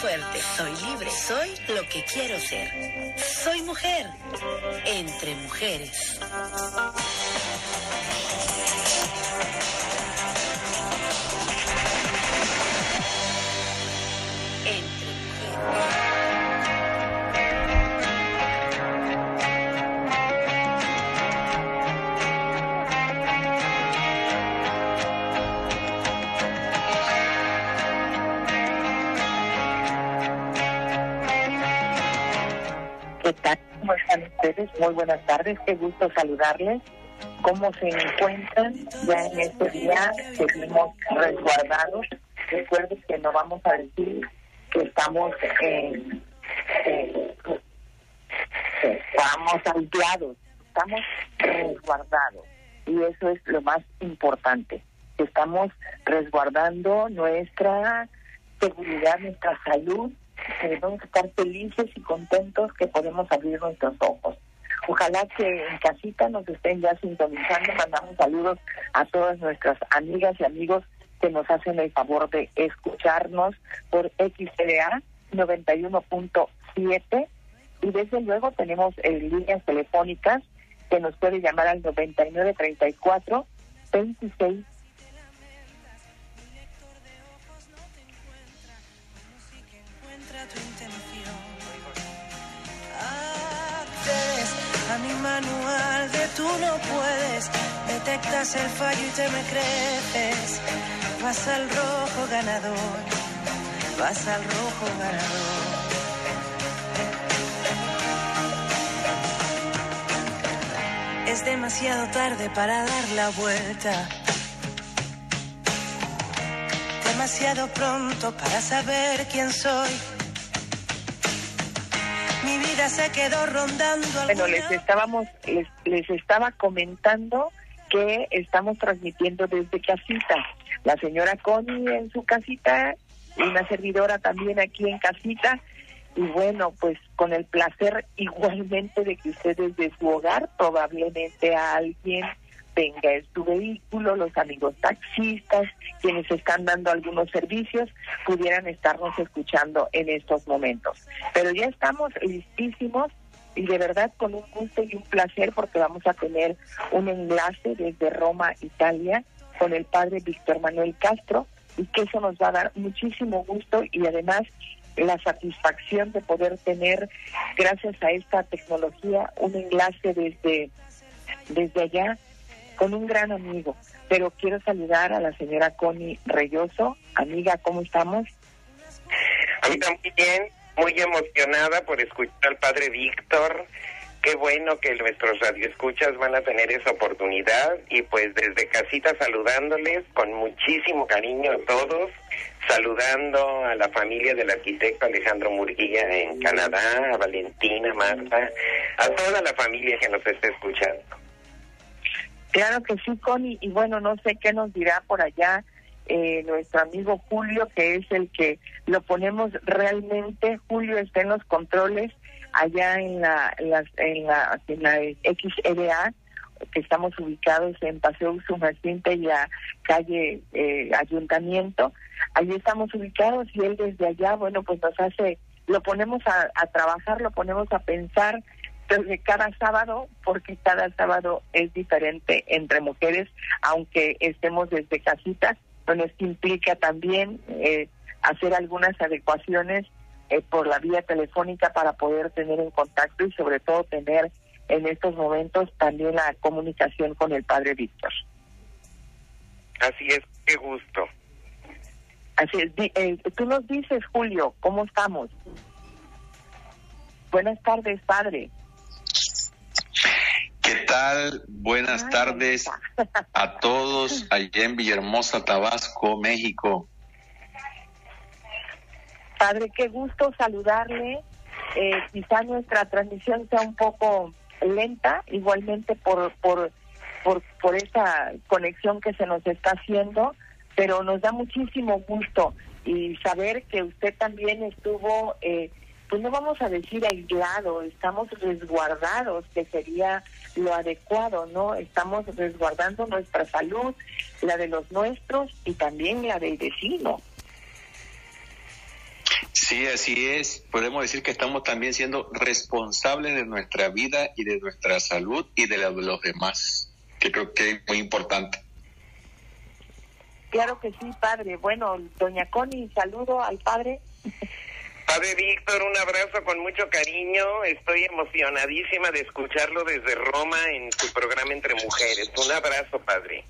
fuerte, soy libre, soy lo que quiero ser. Soy mujer, entre mujeres. Muy buenas tardes, qué gusto saludarles. ¿Cómo se encuentran? Ya en este día seguimos resguardados. Recuerden que no vamos a decir que estamos en, estamos aislados, estamos resguardados. Y eso es lo más importante, estamos resguardando nuestra seguridad, nuestra salud debemos estar felices y contentos que podemos abrir nuestros ojos. Ojalá que en casita nos estén ya sintonizando. Mandamos saludos a todas nuestras amigas y amigos que nos hacen el favor de escucharnos por XLA 91.7 y desde luego tenemos en líneas telefónicas que nos puede llamar al 9934 26 tú no puedes, detectas el fallo y te me crees. Vas al rojo ganador, vas al rojo ganador. Es demasiado tarde para dar la vuelta. Demasiado pronto para saber quién soy mi vida se quedó rondando. Bueno, les estábamos, les, les estaba comentando que estamos transmitiendo desde casita. La señora Connie en su casita una servidora también aquí en casita. Y bueno, pues con el placer igualmente de que ustedes de su hogar, probablemente a alguien venga en su vehículo, los amigos taxistas, quienes están dando algunos servicios, pudieran estarnos escuchando en estos momentos. Pero ya estamos listísimos y de verdad con un gusto y un placer porque vamos a tener un enlace desde Roma, Italia, con el padre Víctor Manuel Castro y que eso nos va a dar muchísimo gusto y además la satisfacción de poder tener, gracias a esta tecnología, un enlace desde, desde allá con un gran amigo. Pero quiero saludar a la señora Connie Reyoso. Amiga, ¿cómo estamos? A también, muy emocionada por escuchar al padre Víctor. Qué bueno que nuestros radioescuchas van a tener esa oportunidad y pues desde casita saludándoles con muchísimo cariño a todos, saludando a la familia del arquitecto Alejandro Murguía en Canadá, a Valentina, Marta, a toda la familia que nos está escuchando. Claro que sí, Connie, y bueno, no sé qué nos dirá por allá eh, nuestro amigo Julio, que es el que lo ponemos realmente. Julio está en los controles allá en la, en que estamos ubicados en Paseo Usumacinta y la calle eh, Ayuntamiento. Allí estamos ubicados y él desde allá, bueno, pues nos hace, lo ponemos a trabajar, lo ponemos a pensar desde cada sábado, porque cada sábado es diferente entre mujeres, aunque estemos desde casitas, bueno, esto implica también eh, hacer algunas adecuaciones eh, por la vía telefónica para poder tener en contacto y sobre todo tener en estos momentos también la comunicación con el padre Víctor. Así es, qué gusto. Así es, eh, tú nos dices, Julio, ¿cómo estamos? Buenas tardes, padre. ¿Qué tal? Buenas tardes a todos allá en Villahermosa, Tabasco, México. Padre, qué gusto saludarle. Eh, quizá nuestra transmisión sea un poco lenta, igualmente por, por, por, por esa conexión que se nos está haciendo, pero nos da muchísimo gusto y saber que usted también estuvo, eh, pues no vamos a decir aislado, estamos resguardados, que sería lo adecuado, ¿no? Estamos resguardando nuestra salud, la de los nuestros y también la del vecino. Sí, así es. Podemos decir que estamos también siendo responsables de nuestra vida y de nuestra salud y de la de los demás, que creo que es muy importante. Claro que sí, padre. Bueno, doña Connie, saludo al padre. Padre Víctor, un abrazo con mucho cariño. Estoy emocionadísima de escucharlo desde Roma en su programa Entre Mujeres. Un abrazo, padre.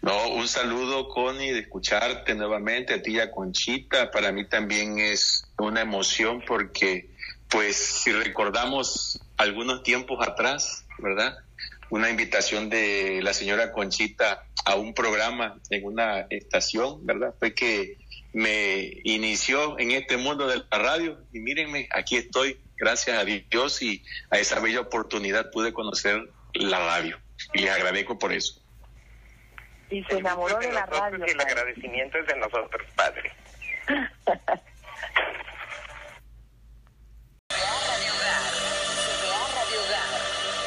No, un saludo, Connie, de escucharte nuevamente, a ti y a Conchita. Para mí también es una emoción porque, pues, si recordamos algunos tiempos atrás, ¿verdad? Una invitación de la señora Conchita a un programa en una estación, ¿verdad? Fue que me inició en este mundo de la radio y mírenme, aquí estoy, gracias a Dios y a esa bella oportunidad pude conocer la radio y les agradezco por eso y se enamoró de, la radio. Y el agradecimiento es de nosotros, padre.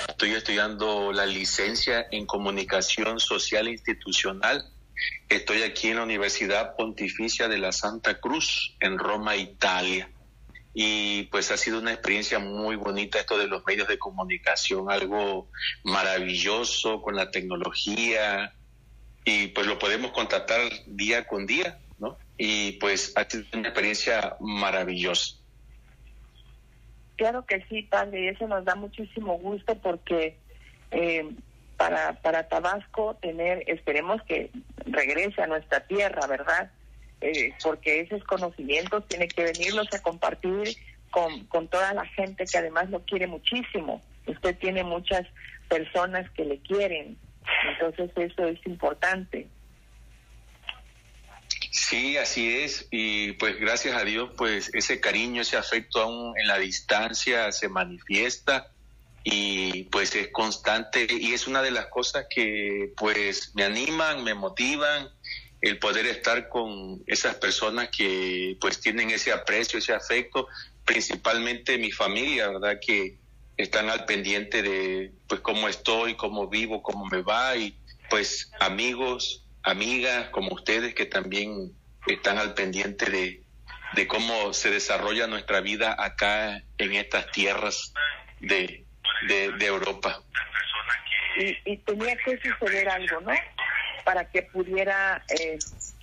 Estoy estudiando la licencia en comunicación social e institucional. Estoy aquí en la Universidad Pontificia de la Santa Cruz, en Roma, Italia. Y pues ha sido una experiencia muy bonita esto de los medios de comunicación, algo maravilloso con la tecnología, y pues lo podemos contactar día con día, ¿no? Y pues ha sido una experiencia maravillosa. Claro que sí, padre, y eso nos da muchísimo gusto porque eh, para, para Tabasco tener, esperemos que regrese a nuestra tierra, ¿verdad? Eh, porque esos conocimientos tienen que venirlos a compartir con, con toda la gente que además lo quiere muchísimo. Usted tiene muchas personas que le quieren, entonces eso es importante. Sí, así es. Y pues gracias a Dios, pues ese cariño, ese afecto aún en la distancia se manifiesta y pues es constante y es una de las cosas que pues me animan, me motivan el poder estar con esas personas que pues tienen ese aprecio, ese afecto, principalmente mi familia, ¿verdad? Que están al pendiente de pues cómo estoy, cómo vivo, cómo me va y pues amigos, amigas como ustedes que también están al pendiente de, de cómo se desarrolla nuestra vida acá en estas tierras de, de, Europa. Y, tenía que suceder algo, ¿no? Para que pudiera eh,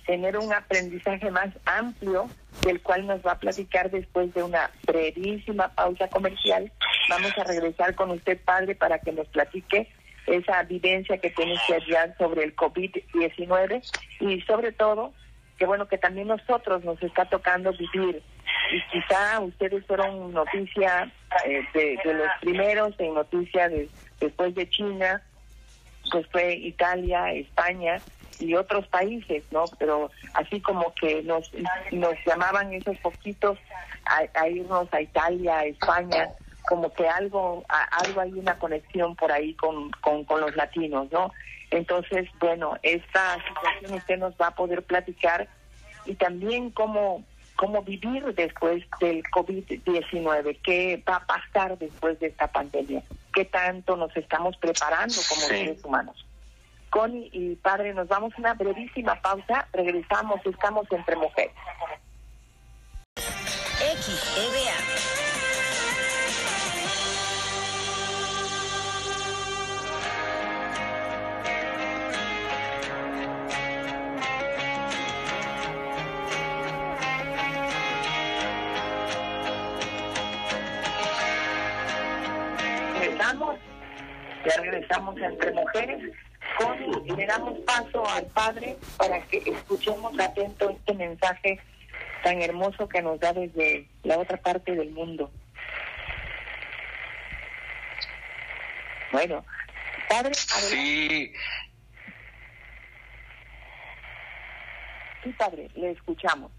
tener un aprendizaje más amplio, del cual nos va a platicar después de una brevísima pausa comercial. Vamos a regresar con usted, padre, para que nos platique esa vivencia que tiene que hallar sobre el COVID-19 y sobre todo, que bueno, que también nosotros nos está tocando vivir. Y quizá ustedes fueron noticia eh, de, los primeros en noticia después de China, pues fue Italia, España, y otros países, ¿no? Pero así como que nos, nos llamaban esos poquitos a, irnos a Italia, a España, como que algo, algo hay una conexión por ahí con, con, con los latinos, ¿no? Entonces, bueno, esta situación usted nos va a poder platicar y también cómo, cómo vivir después del COVID-19, qué va a pasar después de esta pandemia, qué tanto nos estamos preparando como seres humanos. Connie y padre, nos vamos a una brevísima pausa. Regresamos, estamos entre mujeres. XEBA. Entre mujeres y le damos paso al Padre para que escuchemos atento este mensaje tan hermoso que nos da desde la otra parte del mundo. Bueno, Padre, Sí. Sí, Padre, le escuchamos.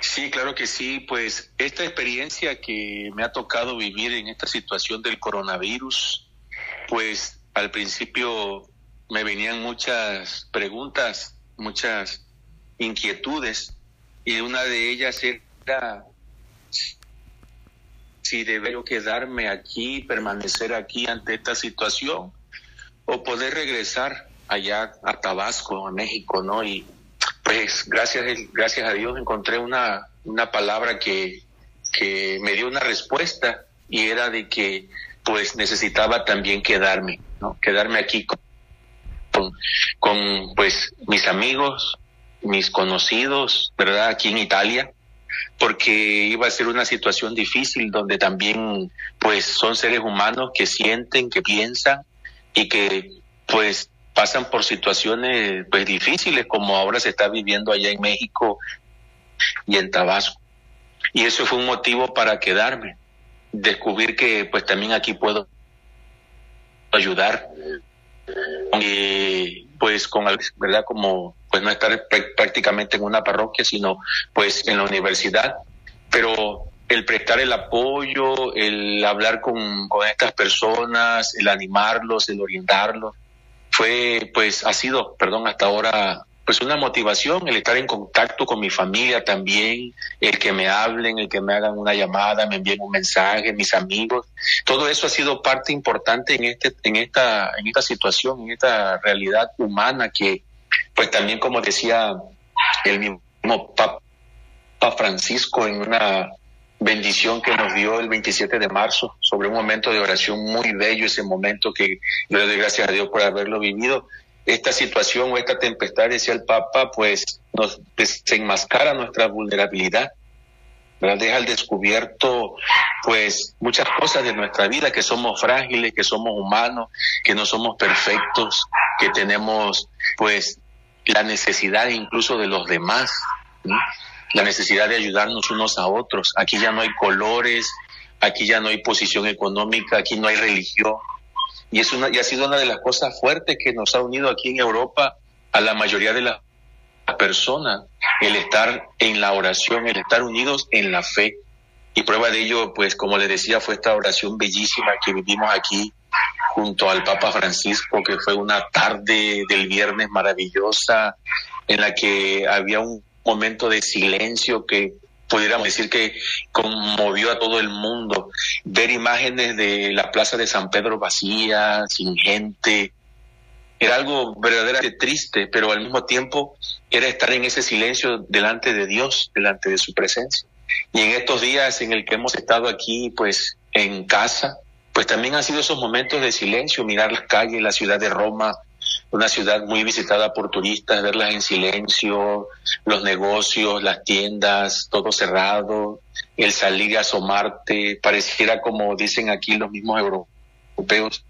Sí, claro que sí. Pues esta experiencia que me ha tocado vivir en esta situación del coronavirus, pues al principio me venían muchas preguntas, muchas inquietudes y una de ellas era si debo quedarme aquí, permanecer aquí ante esta situación o poder regresar allá a Tabasco, a México, ¿no? Y pues gracias, gracias a Dios encontré una, una palabra que, que me dio una respuesta y era de que pues necesitaba también quedarme, ¿no? Quedarme aquí con, con, pues mis amigos, mis conocidos, ¿verdad? Aquí en Italia, porque iba a ser una situación difícil donde también pues son seres humanos que sienten, que piensan y que pues pasan por situaciones pues difíciles como ahora se está viviendo allá en México y en Tabasco. Y eso fue un motivo para quedarme, descubrir que pues también aquí puedo ayudar y pues con verdad como pues no estar prácticamente en una parroquia sino pues en la universidad. Pero el prestar el apoyo el hablar con, con estas personas el animarlos el orientarlos fue pues ha sido perdón hasta ahora pues una motivación, el estar en contacto con mi familia también, el que me hablen, el que me hagan una llamada, me envíen un mensaje, mis amigos, todo eso ha sido parte importante en este, en esta, en esta situación, en esta realidad humana que, pues también como decía el mismo Papa Francisco en una bendición que nos dio el 27 de marzo sobre un momento de oración muy bello, ese momento que le doy gracias a Dios por haberlo vivido esta situación o esta tempestad, decía el Papa, pues nos desenmascara nuestra vulnerabilidad, deja al descubierto pues muchas cosas de nuestra vida, que somos frágiles, que somos humanos, que no somos perfectos, que tenemos pues la necesidad incluso de los demás, la necesidad de ayudarnos unos a otros. Aquí ya no hay colores, aquí ya no hay posición económica, aquí no hay religión, y, es una, y ha sido una de las cosas fuertes que nos ha unido aquí en Europa a la mayoría de las personas, el estar en la oración, el estar unidos en la fe. Y prueba de ello, pues como les decía, fue esta oración bellísima que vivimos aquí junto al Papa Francisco, que fue una tarde del viernes maravillosa en la que había un momento de silencio que pudiéramos decir que conmovió a todo el mundo. Ver imágenes de la plaza de San Pedro vacía, sin gente, era algo verdaderamente triste, pero al mismo tiempo era estar en ese silencio delante de Dios, delante de su presencia. Y en estos días en el que hemos estado aquí, pues en casa, pues también han sido esos momentos de silencio, mirar las calles, la ciudad de Roma, una ciudad muy visitada por turistas, verlas en silencio, los negocios, las tiendas, todo cerrado, el salir a asomarte, pareciera como dicen aquí los mismos europeos,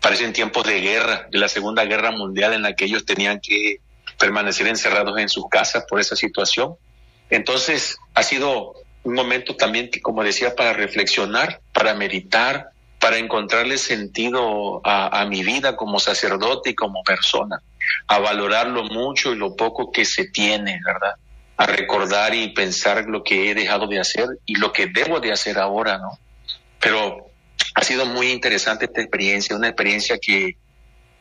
parecen tiempos de guerra, de la Segunda Guerra Mundial en la que ellos tenían que permanecer encerrados en sus casas por esa situación. Entonces, ha sido un momento también que, como decía, para reflexionar, para meditar, para encontrarle sentido a, mi vida como sacerdote y como persona, a valorar lo mucho y lo poco que se tiene, ¿verdad? A recordar y pensar lo que he dejado de hacer y lo que debo de hacer ahora, ¿no? Pero ha sido muy interesante esta experiencia, una experiencia que,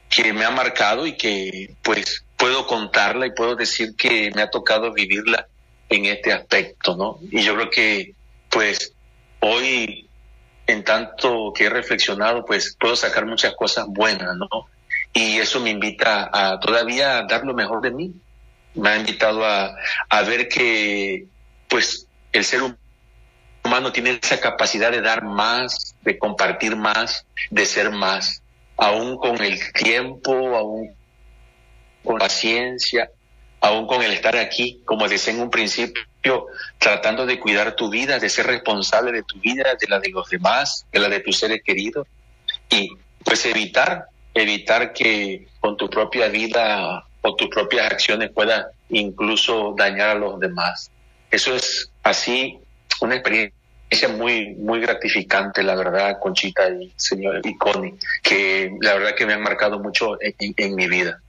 que me ha marcado y que pues puedo contarla y puedo decir que me ha tocado vivirla en este aspecto, ¿no? Y yo creo que pues hoy en tanto que he reflexionado, pues puedo sacar muchas cosas buenas, ¿no? Y eso me invita a todavía dar lo mejor de mí. Me ha invitado a, a ver que, pues, el ser humano tiene esa capacidad de dar más, de compartir más, de ser más, aún con el tiempo, aún con paciencia, aún con el estar aquí, como decía en un principio, tratando de cuidar tu vida, de ser responsable de tu vida, de la de los demás, de la de tus seres queridos y pues evitar, evitar que con tu propia vida o tus propias acciones puedas incluso dañar a los demás. Eso es así una experiencia muy, muy gratificante, la verdad, Conchita y señor y Connie, que la verdad que me han marcado mucho en mi vida.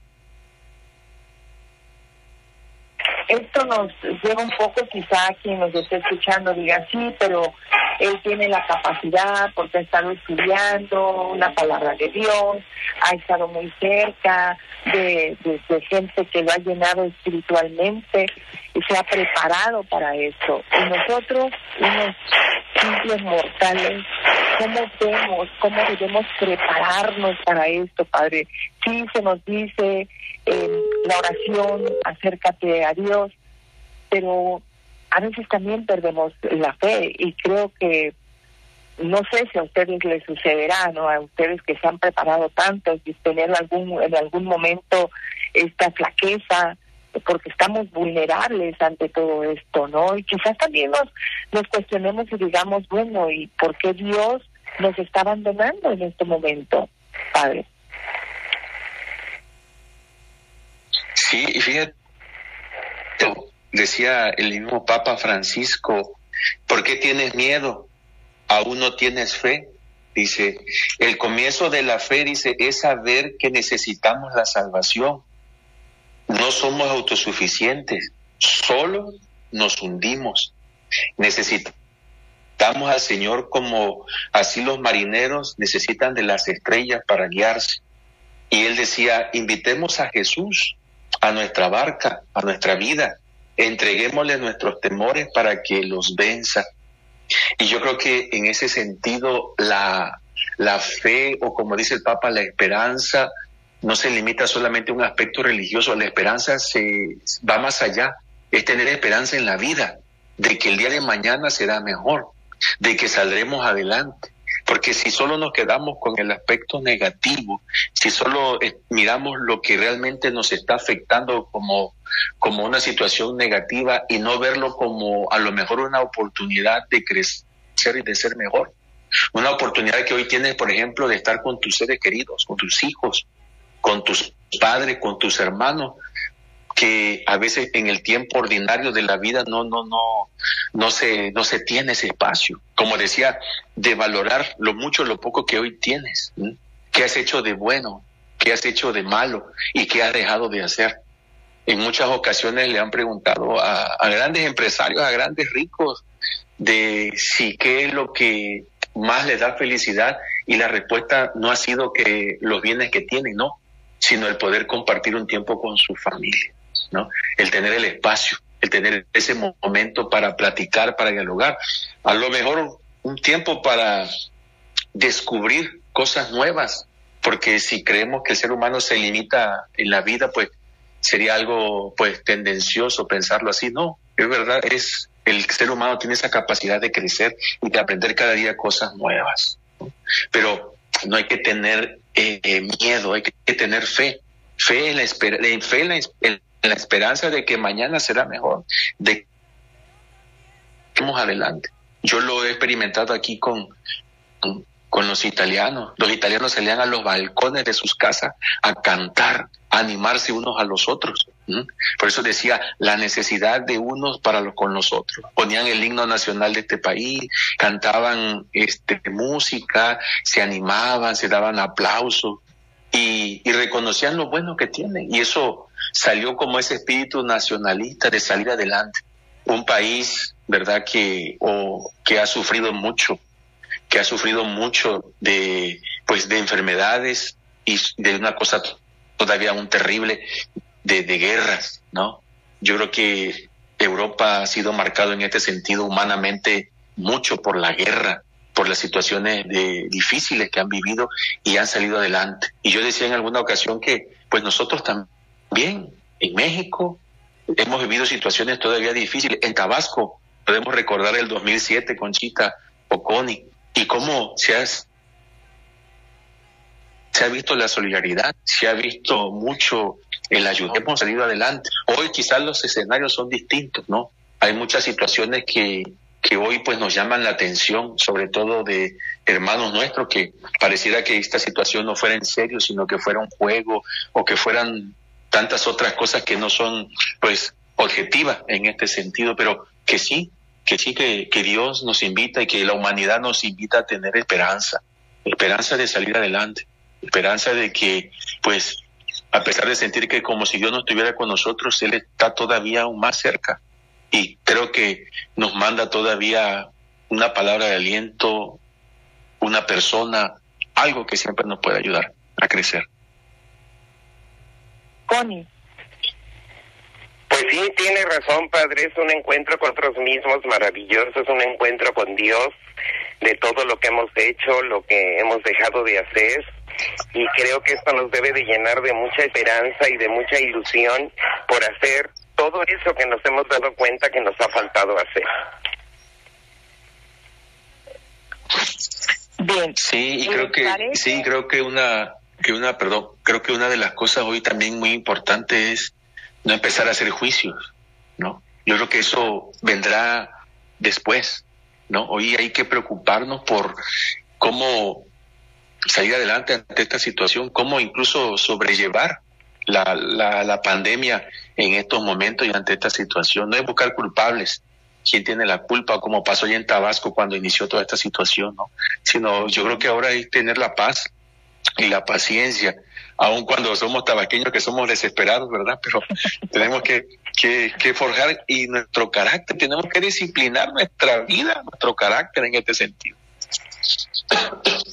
Esto nos lleva un poco, quizá quien nos esté escuchando diga, sí, pero él tiene la capacidad porque ha estado estudiando una palabra de Dios, ha estado muy cerca de, gente que lo ha llenado espiritualmente y se ha preparado para esto. Y nosotros, unos simples mortales, ¿cómo vemos, cómo debemos prepararnos para esto, Padre? Sí, se nos dice eh, la oración, acércate a Dios, pero a veces también perdemos la fe y creo que no sé si a ustedes les sucederá, ¿no? A ustedes que se han preparado tanto y tener algún en algún momento esta flaqueza porque estamos vulnerables ante todo esto, ¿no? Y quizás también nos nos cuestionemos y digamos, bueno, ¿y por qué Dios nos está abandonando en este momento, Padre? Sí, fíjate, decía el mismo Papa Francisco, ¿por qué tienes miedo? ¿Aún no tienes fe? Dice, el comienzo de la fe, dice, es saber que necesitamos la salvación. No somos autosuficientes, solo nos hundimos. Necesitamos al Señor como así los marineros necesitan de las estrellas para guiarse. Y él decía, invitemos a Jesús a nuestra barca, a nuestra vida, entreguémosle nuestros temores para que los venza. Y yo creo que en ese sentido la, la fe o como dice el Papa, la esperanza no se limita solamente a un aspecto religioso, la esperanza se va más allá, es tener esperanza en la vida, de que el día de mañana será mejor, de que saldremos adelante. Porque si solo nos quedamos con el aspecto negativo, si solo eh, miramos lo que realmente nos está afectando como, como una situación negativa y no verlo como a lo mejor una oportunidad de crecer y de ser mejor. Una oportunidad que hoy tienes, por ejemplo, de estar con tus seres queridos, con tus hijos, con tus padres, con tus hermanos, que a veces en el tiempo ordinario de la vida no no no no se no se tiene ese espacio. Como decía de valorar lo mucho lo poco que hoy tienes qué has hecho de bueno qué has hecho de malo y qué has dejado de hacer en muchas ocasiones le han preguntado a, grandes empresarios a grandes ricos de si qué es lo que más les da felicidad y la respuesta no ha sido que los bienes que tienen no sino el poder compartir un tiempo con su familia ¿no? El tener el espacio, el tener ese momento para platicar, para dialogar. A lo mejor un tiempo para descubrir cosas nuevas, porque si creemos que el ser humano se limita en la vida, pues sería algo pues tendencioso pensarlo así. No, es verdad, es el ser humano tiene esa capacidad de crecer y de aprender cada día cosas nuevas. Pero no hay que tener eh, miedo, hay que tener fe, fe en la, fe en la, la esperanza de que mañana será mejor, de que vamos adelante. Yo lo he experimentado aquí con, con, los italianos. Los italianos salían a los balcones de sus casas a cantar, a animarse unos a los otros. Por eso decía la necesidad de unos para los con los otros. Ponían el himno nacional de este país, cantaban este, música, se animaban, se daban aplausos y, y reconocían lo bueno que tienen. Y eso salió como ese espíritu nacionalista de salir adelante. Un país, ¿verdad?, que, o, que ha sufrido mucho, que ha sufrido mucho de, pues, de enfermedades y de una cosa todavía aún terrible, de, de guerras, ¿no? Yo creo que Europa ha sido marcado en este sentido humanamente mucho por la guerra, por las situaciones de, difíciles que han vivido y han salido adelante. Y yo decía en alguna ocasión que pues nosotros también Bien, en México hemos vivido situaciones todavía difíciles. En Tabasco podemos recordar el 2007 con Chita Oconi y cómo se ha, se ha visto la solidaridad, se ha visto mucho el ayuda. Hemos salido adelante. Hoy quizás los escenarios son distintos, ¿no? Hay muchas situaciones que, que hoy pues nos llaman la atención, sobre todo de hermanos nuestros que pareciera que esta situación no fuera en serio, sino que fuera un juego o que fueran tantas otras cosas que no son pues objetivas en este sentido, pero que sí, que sí que, que Dios nos invita y que la humanidad nos invita a tener esperanza, esperanza de salir adelante, esperanza de que pues a pesar de sentir que como si Dios no estuviera con nosotros, Él está todavía aún más cerca. Y creo que nos manda todavía una palabra de aliento, una persona, algo que siempre nos puede ayudar a crecer. Connie. Pues sí, tiene razón, padre. Es un encuentro con nosotros mismos maravilloso. Es un encuentro con Dios de todo lo que hemos hecho, lo que hemos dejado de hacer. y creo que esto nos debe de llenar de mucha esperanza y de mucha ilusión por hacer todo eso que nos hemos dado cuenta que nos ha faltado hacer. Bien. Sí, y creo que sí, creo que una que una, perdón, creo que una de las cosas hoy también muy importante es no empezar a hacer juicios, ¿no? Yo creo que eso vendrá después, ¿no? Hoy hay que preocuparnos por cómo salir adelante ante esta situación, cómo incluso sobrellevar la, la, la pandemia en estos momentos y ante esta situación. No es buscar culpables, quién tiene la culpa, como pasó ya en Tabasco cuando inició toda esta situación, ¿no? Sino yo creo que ahora que tener la paz y la paciencia, aun cuando somos tabasqueños que somos desesperados, ¿verdad? Pero tenemos que, que, que, forjar y nuestro carácter, tenemos que disciplinar nuestra vida, nuestro carácter en este sentido.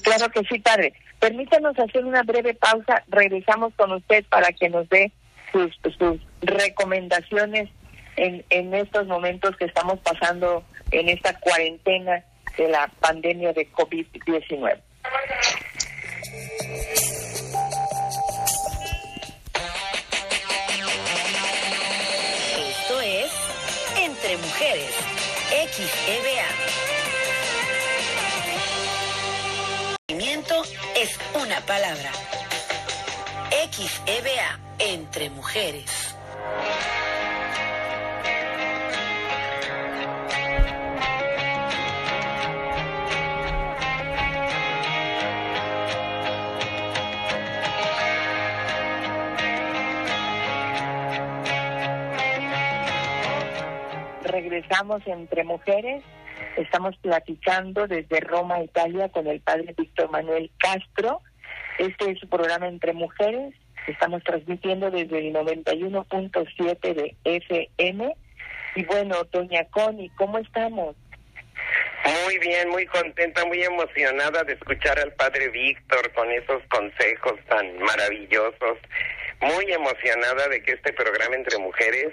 Claro que sí, padre. Permítanos hacer una breve pausa, regresamos con usted para que nos dé sus, sus recomendaciones en, en estos momentos que estamos pasando en esta cuarentena de la pandemia de COVID-19. Entre Mujeres, XEBA. Movimiento es una palabra. XEBA, Entre Mujeres. Regresamos entre mujeres. Estamos platicando desde Roma, Italia, con el padre Víctor Manuel Castro. Este es su programa Entre Mujeres. Estamos transmitiendo desde el 91.7 de FM. Y bueno, doña Connie, ¿cómo estamos? Muy bien, muy contenta, muy emocionada de escuchar al padre Víctor con esos consejos tan maravillosos. Muy emocionada de que este programa entre mujeres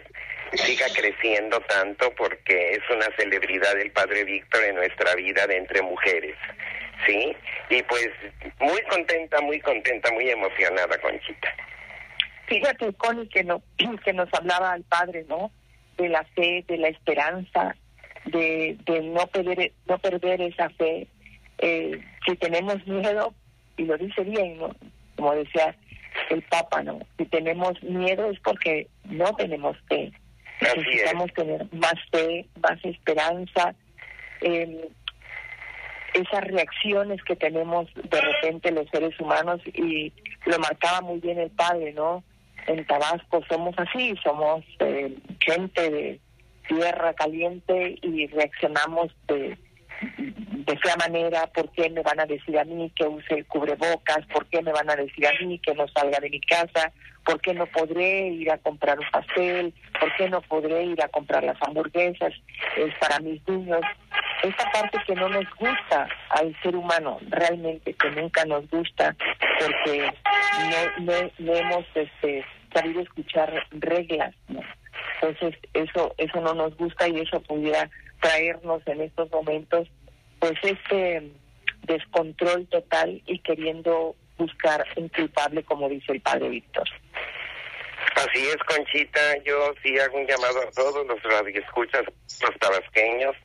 siga creciendo tanto porque es una celebridad el padre Víctor en nuestra vida de entre mujeres. ¿Sí? Y pues muy contenta, muy contenta, muy emocionada, Conchita. Fíjate, Connie, que, no, que nos hablaba al padre, ¿no? De la fe, de la esperanza, de, de no, perder, no perder esa fe. Eh, si tenemos miedo, y lo dice bien, ¿no? Como decía el Papa, ¿no? Si tenemos miedo es porque no tenemos fe. Necesitamos tener más fe, más esperanza. Eh, esas reacciones que tenemos de repente los seres humanos y lo marcaba muy bien el padre, ¿no? En Tabasco somos así, somos eh, gente de tierra caliente y reaccionamos de, de fea manera, ¿por qué me van a decir a mí que use el cubrebocas? ¿Por qué me van a decir a mí que no salga de mi casa? ¿Por qué no podré ir a comprar un pastel? ¿Por qué no podré ir a comprar las hamburguesas es para mis niños? Esta parte que no nos gusta al ser humano, realmente que nunca nos gusta, porque no, no, hemos este, sabido escuchar reglas, ¿no? Entonces eso eso no nos gusta y eso pudiera traernos en estos momentos pues este descontrol total y queriendo buscar un culpable como dice el padre Víctor. Así es, Conchita. Yo sí hago un llamado a todos los radioescuchas, los tabasqueños,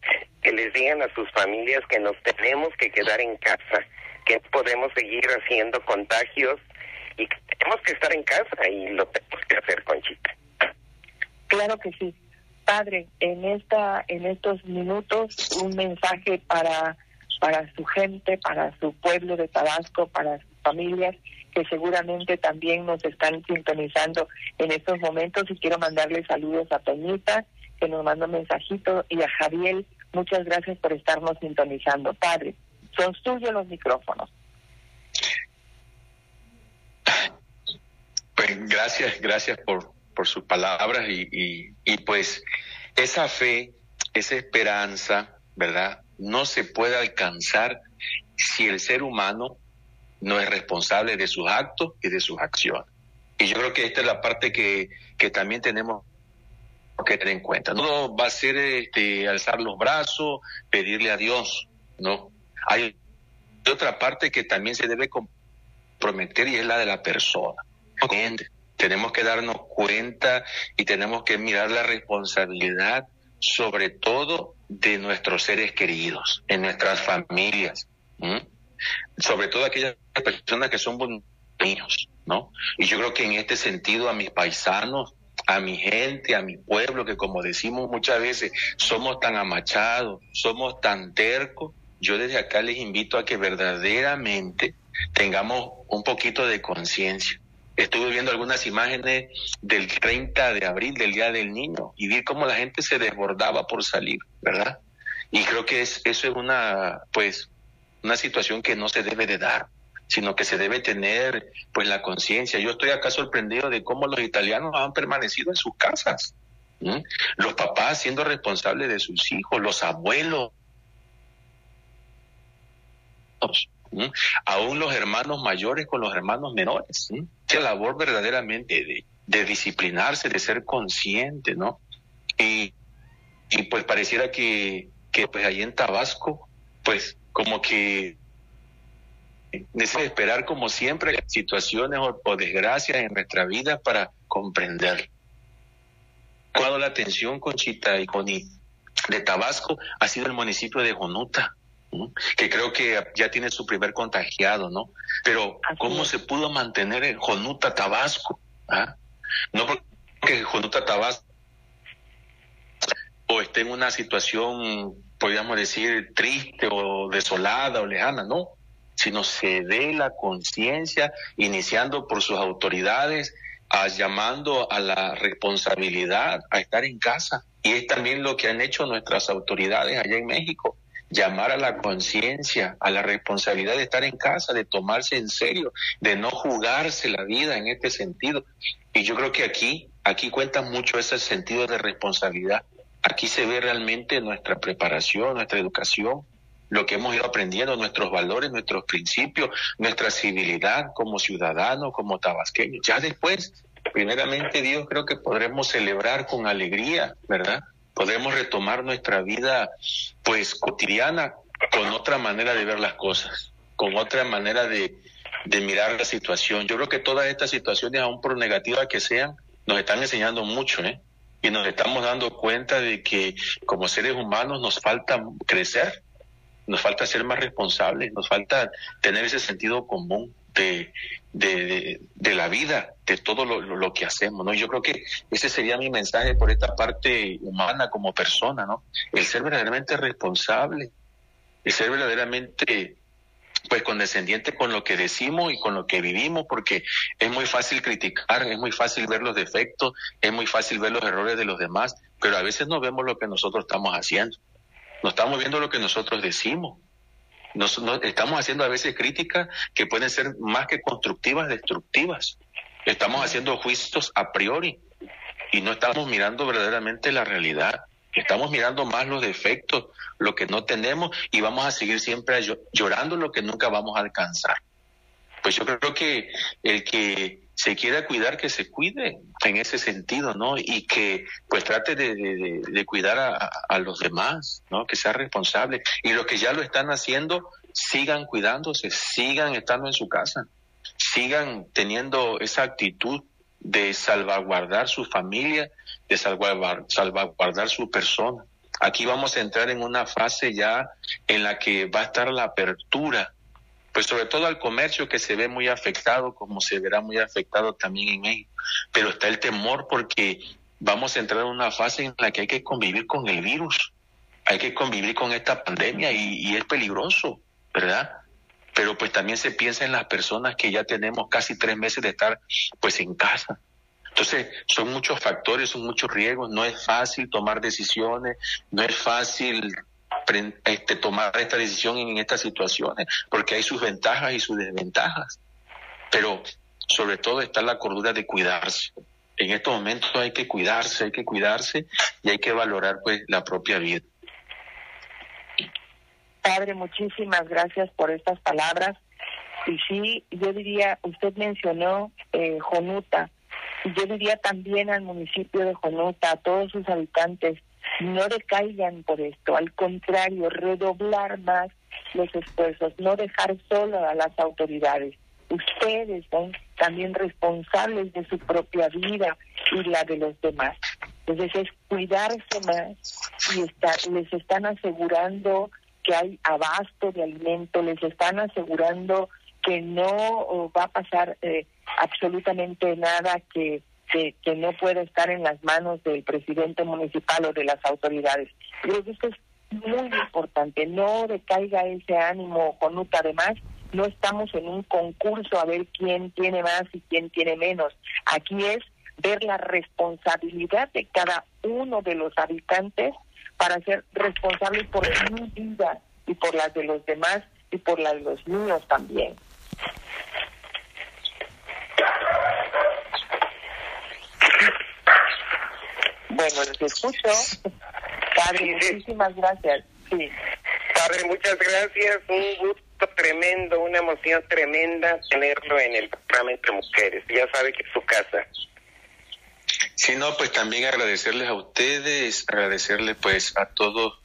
que les digan a sus familias que nos tenemos que quedar en casa, que podemos seguir haciendo contagios y que tenemos que estar en casa y lo tenemos que hacer, Conchita. Claro que sí. Padre, en esta en estos minutos un mensaje para para su gente, para su pueblo de Tabasco, para sus familias que seguramente también nos están sintonizando en estos momentos y quiero mandarle saludos a Toñita que nos mandó un mensajito y a Javier, muchas gracias por estarnos sintonizando. Padre, son suyos los micrófonos. Pues gracias, gracias por, por sus palabras y, y, pues esa fe, esa esperanza, ¿verdad? No se puede alcanzar si el ser humano no es responsable de sus actos y de sus acciones. Y yo creo que esta es la parte que, que también tenemos que tener en cuenta. No va a ser este, alzar los brazos, pedirle a Dios, ¿no? Hay otra parte que también se debe prometer y es la de la persona. Tenemos que darnos cuenta y tenemos que mirar la responsabilidad sobre todo de nuestros seres queridos, en nuestras familias, sobre todo aquellas personas que son niños, ¿no? Y yo creo que en este sentido a mis paisanos, a mi gente, a mi pueblo, que como decimos muchas veces, somos tan amachados, somos tan tercos, yo desde acá les invito a que verdaderamente tengamos un poquito de conciencia. Estuve viendo algunas imágenes del 30 de abril, del Día del Niño, y vi cómo la gente se desbordaba por salir, ¿verdad? Y creo que es, eso es una, pues, una situación que no se debe de dar sino que se debe tener pues la conciencia. Yo estoy acá sorprendido de cómo los italianos han permanecido en sus casas. Los papás siendo responsables de sus hijos, los abuelos, aún los hermanos mayores con los hermanos menores. Esa labor verdaderamente de, disciplinarse, de ser consciente, ¿no? Y, pues pareciera que, que pues ahí en Tabasco, pues como que necesita esperar como siempre situaciones o, desgracias en nuestra vida para comprender. Cuando la atención, Conchita y de Tabasco ha sido el municipio de Jonuta, que creo que ya tiene su primer contagiado, ¿no? Pero ¿cómo se pudo mantener en Jonuta, Tabasco? ¿Ah? No porque Jonuta, Tabasco o esté en una situación, podríamos decir, triste o desolada o lejana, no sino se dé la conciencia, iniciando por sus autoridades, a llamando a la responsabilidad, a estar en casa. Y es también lo que han hecho nuestras autoridades allá en México, llamar a la conciencia, a la responsabilidad de estar en casa, de tomarse en serio, de no jugarse la vida en este sentido. Y yo creo que aquí, aquí cuenta mucho ese sentido de responsabilidad. Aquí se ve realmente nuestra preparación, nuestra educación, lo que hemos ido aprendiendo, nuestros valores, nuestros principios, nuestra civilidad como ciudadanos, como tabasqueños. Ya después, primeramente Dios, creo que podremos celebrar con alegría, ¿verdad? Podremos retomar nuestra vida, pues, cotidiana con otra manera de ver las cosas, con otra manera de, mirar la situación. Yo creo que todas estas situaciones, aun por negativas que sean, nos están enseñando mucho, ¿eh? Y nos estamos dando cuenta de que como seres humanos nos falta crecer, nos falta ser más responsables, nos falta tener ese sentido común de, de, de, la vida, de todo lo, lo, que hacemos, ¿no? yo creo que ese sería mi mensaje por esta parte humana como persona, ¿no? El ser verdaderamente responsable, el ser verdaderamente pues condescendiente con lo que decimos y con lo que vivimos, porque es muy fácil criticar, es muy fácil ver los defectos, es muy fácil ver los errores de los demás, pero a veces no vemos lo que nosotros estamos haciendo. No estamos viendo lo que nosotros decimos. Nos, estamos haciendo a veces críticas que pueden ser más que constructivas, destructivas. Estamos haciendo juicios a priori y no estamos mirando verdaderamente la realidad. Estamos mirando más los defectos, lo que no tenemos y vamos a seguir siempre llorando lo que nunca vamos a alcanzar. Pues yo creo que el que se quiera cuidar, que se cuide en ese sentido, ¿no? Y que pues trate de, cuidar a, los demás, ¿no? Que sea responsable. Y los que ya lo están haciendo, sigan cuidándose, sigan estando en su casa, sigan teniendo esa actitud de salvaguardar su familia, de salvaguardar, salvaguardar su persona. Aquí vamos a entrar en una fase ya en la que va a estar la apertura pues sobre todo al comercio que se ve muy afectado, como se verá muy afectado también en México. Pero está el temor porque vamos a entrar en una fase en la que hay que convivir con el virus, hay que convivir con esta pandemia y, es peligroso, ¿verdad? Pero pues también se piensa en las personas que ya tenemos casi tres meses de estar pues en casa. Entonces, son muchos factores, son muchos riesgos, no es fácil tomar decisiones, no es fácil este, tomar esta decisión en estas situaciones, porque hay sus ventajas y sus desventajas. Pero sobre todo está la cordura de cuidarse. En estos momentos hay que cuidarse, hay que cuidarse y hay que valorar pues la propia vida. Padre, muchísimas gracias por estas palabras. Y sí, yo diría, usted mencionó eh, Jonuta, yo diría también al municipio de Jonuta, a todos sus habitantes, no decaigan por esto, al contrario, redoblar más los esfuerzos, no dejar solo a las autoridades. ustedes son también responsables de su propia vida y la de los demás. Entonces es cuidarse más y les están asegurando que hay abasto de alimento, les están asegurando que no va a pasar eh, absolutamente nada que, que, que, no pueda estar en las manos del presidente municipal o de las autoridades. Creo esto es muy importante, no decaiga ese ánimo con además no estamos en un concurso a ver quién tiene más y quién tiene menos. Aquí es ver la responsabilidad de cada uno de los habitantes para ser responsables por su vida y por las de los demás y por las de los niños también. Bueno, les escucho. Padre, muchísimas gracias. Sí. Padre, muchas gracias. Un gusto tremendo, una emoción tremenda tenerlo en el programa Entre Mujeres. Ya sabe que es su casa. Sí, no, pues también agradecerles a ustedes, agradecerles pues a todos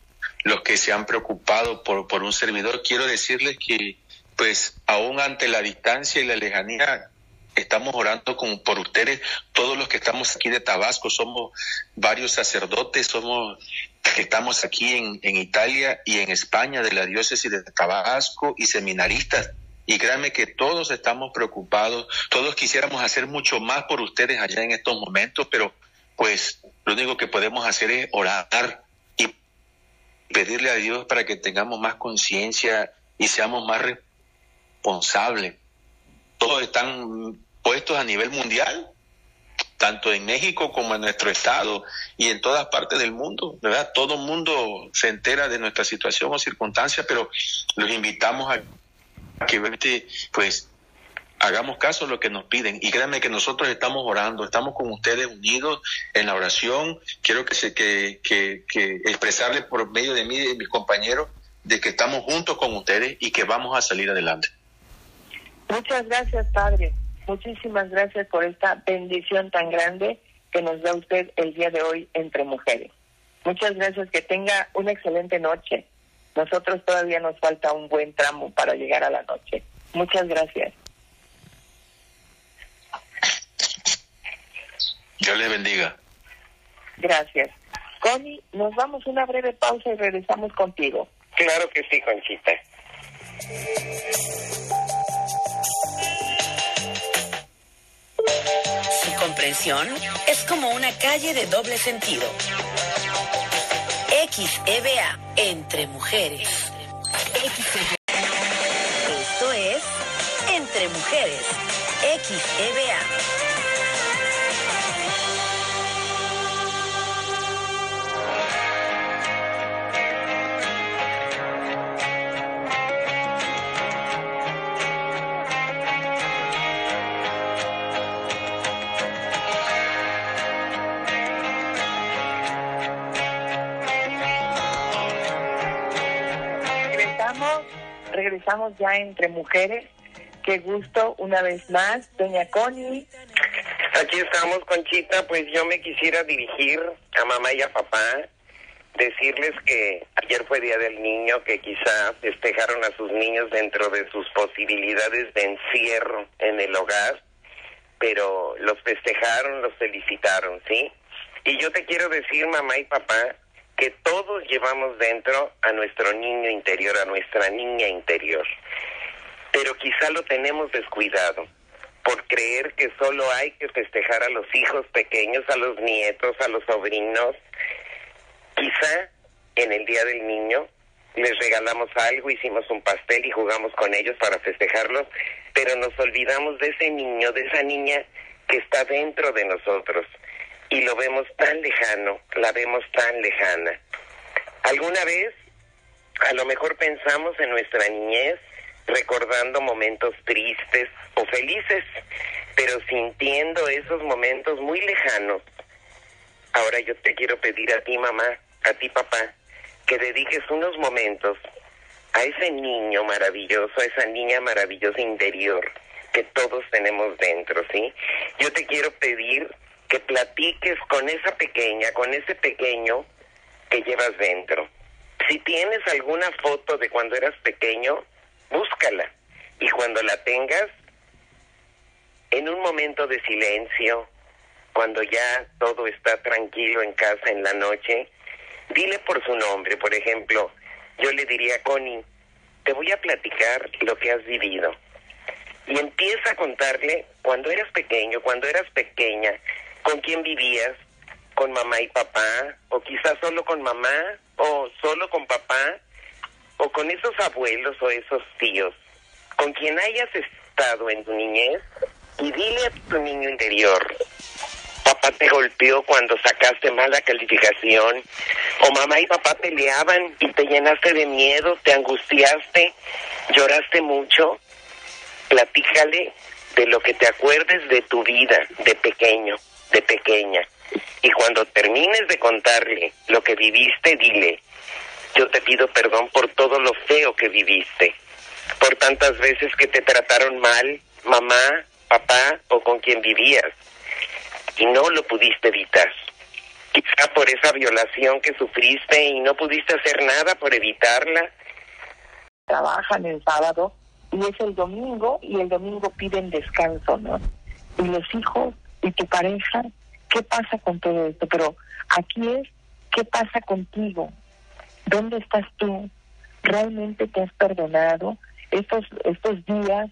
los que se han preocupado por, por un servidor. Quiero decirles que pues aún ante la distancia y la lejanía, estamos orando con, por ustedes, todos los que estamos aquí de Tabasco, somos varios sacerdotes, somos que estamos aquí en, en Italia y en España de la diócesis de Tabasco y seminaristas. Y créanme que todos estamos preocupados, todos quisiéramos hacer mucho más por ustedes allá en estos momentos, pero pues lo único que podemos hacer es orar y pedirle a Dios para que tengamos más conciencia y seamos más responsables. Todos están puestos a nivel mundial, tanto en México como en nuestro estado y en todas partes del mundo, ¿verdad? Todo el mundo se entera de nuestra situación o circunstancia, pero los invitamos a que pues hagamos caso a lo que nos piden y créanme que nosotros estamos orando, estamos con ustedes unidos en la oración. Quiero que se que, que, que expresarles por medio de mí y de mis compañeros de que estamos juntos con ustedes y que vamos a salir adelante. Muchas gracias, Padre. Muchísimas gracias por esta bendición tan grande que nos da usted el día de hoy entre mujeres. Muchas gracias, que tenga una excelente noche. Nosotros todavía nos falta un buen tramo para llegar a la noche. Muchas gracias. Dios le bendiga. Gracias. Connie, nos vamos a una breve pausa y regresamos contigo. Claro que sí, Conchita. Comprensión es como una calle de doble sentido. XEBA, entre mujeres. Esto es Entre Mujeres. XEBA. Regresamos ya entre mujeres. Qué gusto una vez más, doña Connie. Aquí estamos, Conchita. Pues yo me quisiera dirigir a mamá y a papá, decirles que ayer fue Día del Niño, que quizá festejaron a sus niños dentro de sus posibilidades de encierro en el hogar, pero los festejaron, los felicitaron, ¿sí? Y yo te quiero decir, mamá y papá, que todos llevamos dentro a nuestro niño interior, a nuestra niña interior. Pero quizá lo tenemos descuidado por creer que solo hay que festejar a los hijos pequeños, a los nietos, a los sobrinos. Quizá en el Día del Niño les regalamos algo, hicimos un pastel y jugamos con ellos para festejarlos, pero nos olvidamos de ese niño, de esa niña que está dentro de nosotros y lo vemos tan lejano, la vemos tan lejana. ¿Alguna vez a lo mejor pensamos en nuestra niñez recordando momentos tristes o felices, pero sintiendo esos momentos muy lejanos? Ahora yo te quiero pedir a ti mamá, a ti papá, que dediques unos momentos a ese niño maravilloso, a esa niña maravillosa interior que todos tenemos dentro, ¿sí? Yo te quiero pedir que platiques con esa pequeña, con ese pequeño que llevas dentro. Si tienes alguna foto de cuando eras pequeño, búscala. Y cuando la tengas, en un momento de silencio, cuando ya todo está tranquilo en casa en la noche, dile por su nombre, por ejemplo, yo le diría, Connie, te voy a platicar lo que has vivido. Y empieza a contarle cuando eras pequeño, cuando eras pequeña, con quién vivías, con mamá y papá, o quizás solo con mamá, o solo con papá, o con esos abuelos o esos tíos, con quien hayas estado en tu niñez, y dile a tu niño interior, papá te golpeó cuando sacaste mala calificación, o mamá y papá peleaban y te llenaste de miedo, te angustiaste, lloraste mucho, platícale de lo que te acuerdes de tu vida de pequeño, de pequeña. Y cuando termines de contarle lo que viviste, dile, yo te pido perdón por todo lo feo que viviste, por tantas veces que te trataron mal, mamá, papá o con quien vivías, y no lo pudiste evitar. Quizá por esa violación que sufriste y no pudiste hacer nada por evitarla. Trabajan el sábado y es el domingo y el domingo piden descanso, ¿no? Y los hijos y tu pareja, ¿qué pasa con todo esto? Pero aquí es, ¿qué pasa contigo? ¿Dónde estás tú? ¿Realmente te has perdonado? Estos, estos días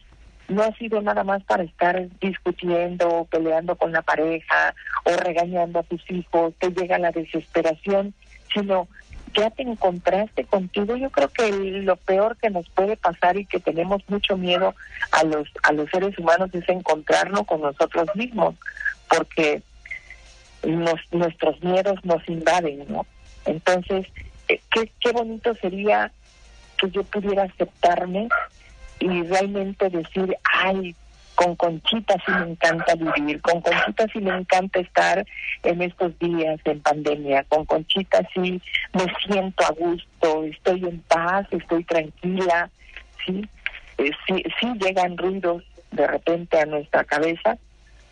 no ha sido nada más para estar discutiendo, peleando con la pareja o regañando a tus hijos, te llega la desesperación, sino ya te encontraste contigo. Yo creo que lo peor que nos puede pasar y que tenemos mucho miedo a los a los seres humanos es encontrarnos con nosotros mismos, porque nuestros miedos nos invaden, ¿no? Entonces, eh, qué, qué bonito sería que yo pudiera aceptarme y realmente decir, ay, con Conchita sí me encanta vivir, con Conchita sí me encanta estar en estos días en pandemia, con Conchita sí me siento a gusto, estoy en paz, estoy tranquila, sí, eh, sí, sí llegan ruidos de repente a nuestra cabeza,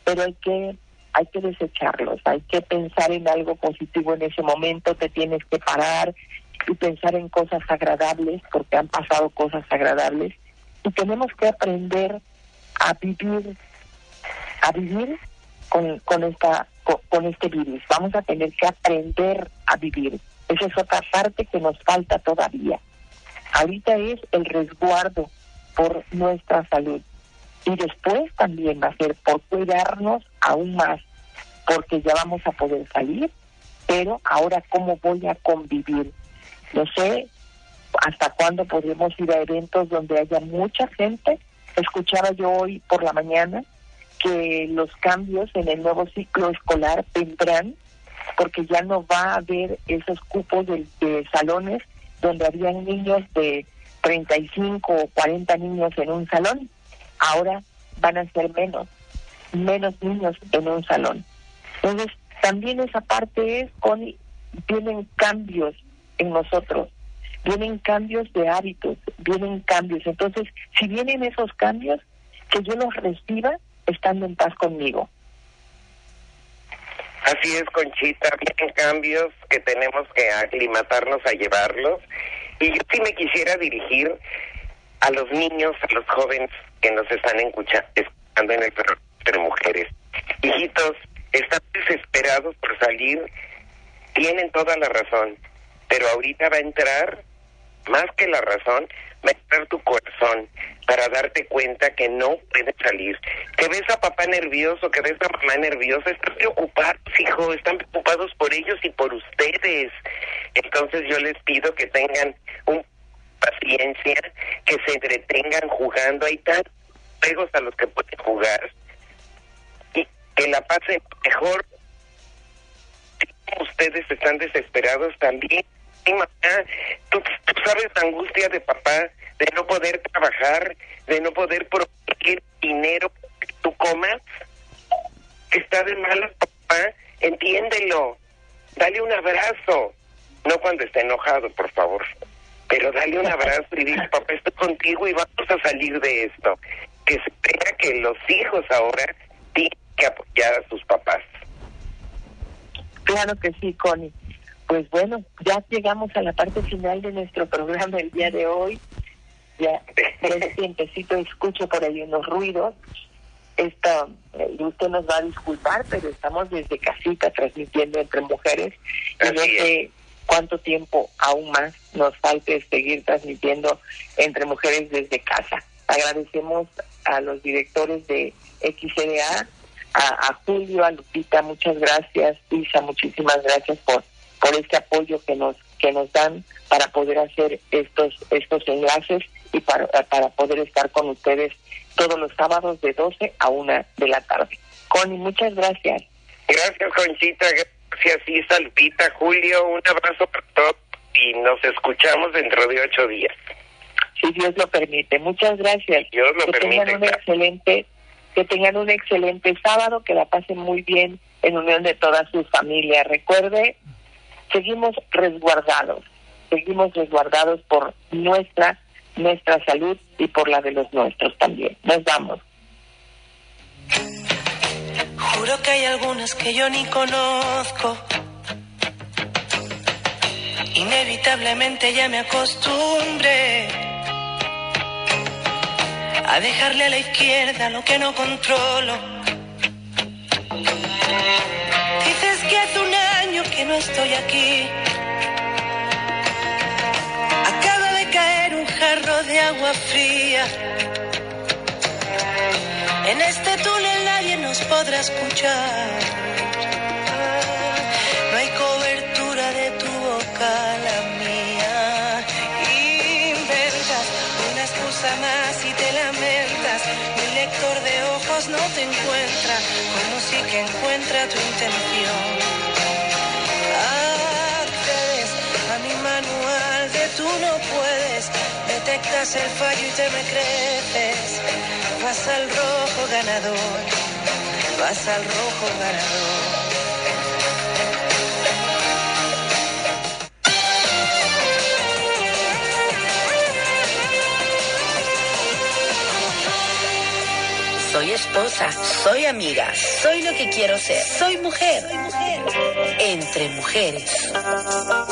pero hay que hay que desecharlos, hay que pensar en algo positivo en ese momento, te tienes que parar y pensar en cosas agradables, porque han pasado cosas agradables, y tenemos que aprender a vivir, a vivir con, con esta con, este virus. Vamos a tener que aprender a vivir. Esa es otra parte que nos falta todavía. Ahorita es el resguardo por nuestra salud. Y después también va a ser por cuidarnos aún más, porque ya vamos a poder salir, pero ahora cómo voy a convivir. No sé hasta cuándo podemos ir a eventos donde haya mucha gente Escuchaba yo hoy por la mañana que los cambios en el nuevo ciclo escolar vendrán porque ya no va a haber esos cupos de, salones donde habían niños de 35 o 40 niños en un salón. Ahora van a ser menos, menos niños en un salón. Entonces, también esa parte es con, vienen cambios en nosotros vienen cambios de hábitos, vienen cambios. Entonces, si vienen esos cambios, que yo los reciba estando en paz conmigo. Así es, Conchita, vienen cambios que tenemos que aclimatarnos a llevarlos. Y yo sí me quisiera dirigir a los niños, a los jóvenes que nos están escuchando en el entre mujeres. Hijitos, están desesperados por salir, tienen toda la razón, pero ahorita va a entrar más que la razón, va a entrar tu corazón para darte cuenta que no puedes salir. Que ves a papá nervioso, que ves a mamá nerviosa, están preocupados, hijo, están preocupados por ellos y por ustedes. Entonces yo les pido que tengan un paciencia, que se entretengan jugando. Hay tantos juegos a los que pueden jugar y que la pasen mejor. Ustedes están desesperados también mamá, ¿tú, sabes la angustia de papá de no poder trabajar, de no poder producir dinero que tú comas, está de malas papá, entiéndelo, dale un abrazo, no cuando esté enojado, por favor, pero dale un abrazo y dile, papá, estoy contigo y vamos a salir de esto. Que se crea que los hijos ahora tienen que apoyar a sus papás. Claro que sí, Connie. Pues bueno, ya llegamos a la parte final de nuestro programa el día de hoy. Ya el tiempecito escucho por ahí unos ruidos. esta, eh, usted nos va a disculpar, pero estamos desde casita transmitiendo entre mujeres y no sé cuánto tiempo aún más nos falte seguir transmitiendo entre mujeres desde casa. Agradecemos a los directores de XDA, a, a Julio, a Lupita, muchas gracias, Isa, muchísimas gracias por, por este apoyo que nos, que nos dan para poder hacer estos, estos enlaces y para, para poder estar con ustedes todos los sábados de 12 a 1 de la tarde. Connie, muchas gracias. Gracias, Conchita. Gracias, Isa, Lupita, Julio. Un abrazo para todos y nos escuchamos dentro de ocho días. Si Dios lo permite. Muchas gracias. Dios lo que permite. tengan un claro. excelente, que tengan un excelente sábado, que la pasen muy bien en unión de todas sus familias. Recuerde, seguimos resguardados, seguimos resguardados por nuestra nuestra salud y por la de los nuestros también. Nos vamos. Juro que hay algunas que yo ni conozco. Inevitablemente ya me acostumbré a dejarle a la izquierda lo que no controlo. Que no estoy aquí. Acaba de caer un jarro de agua fría. En este túnel nadie nos podrá escuchar. No hay cobertura de tu boca, la mía. Inventas una excusa más y te lamentas. Mi lector de ojos no te encuentra, como si que encuentra tu intención. No puedes. Detectas el fallo y te me creces. Vas al rojo ganador. Vas al rojo ganador. Soy esposa, soy amiga, soy lo que quiero ser. Soy mujer. Entre mujeres.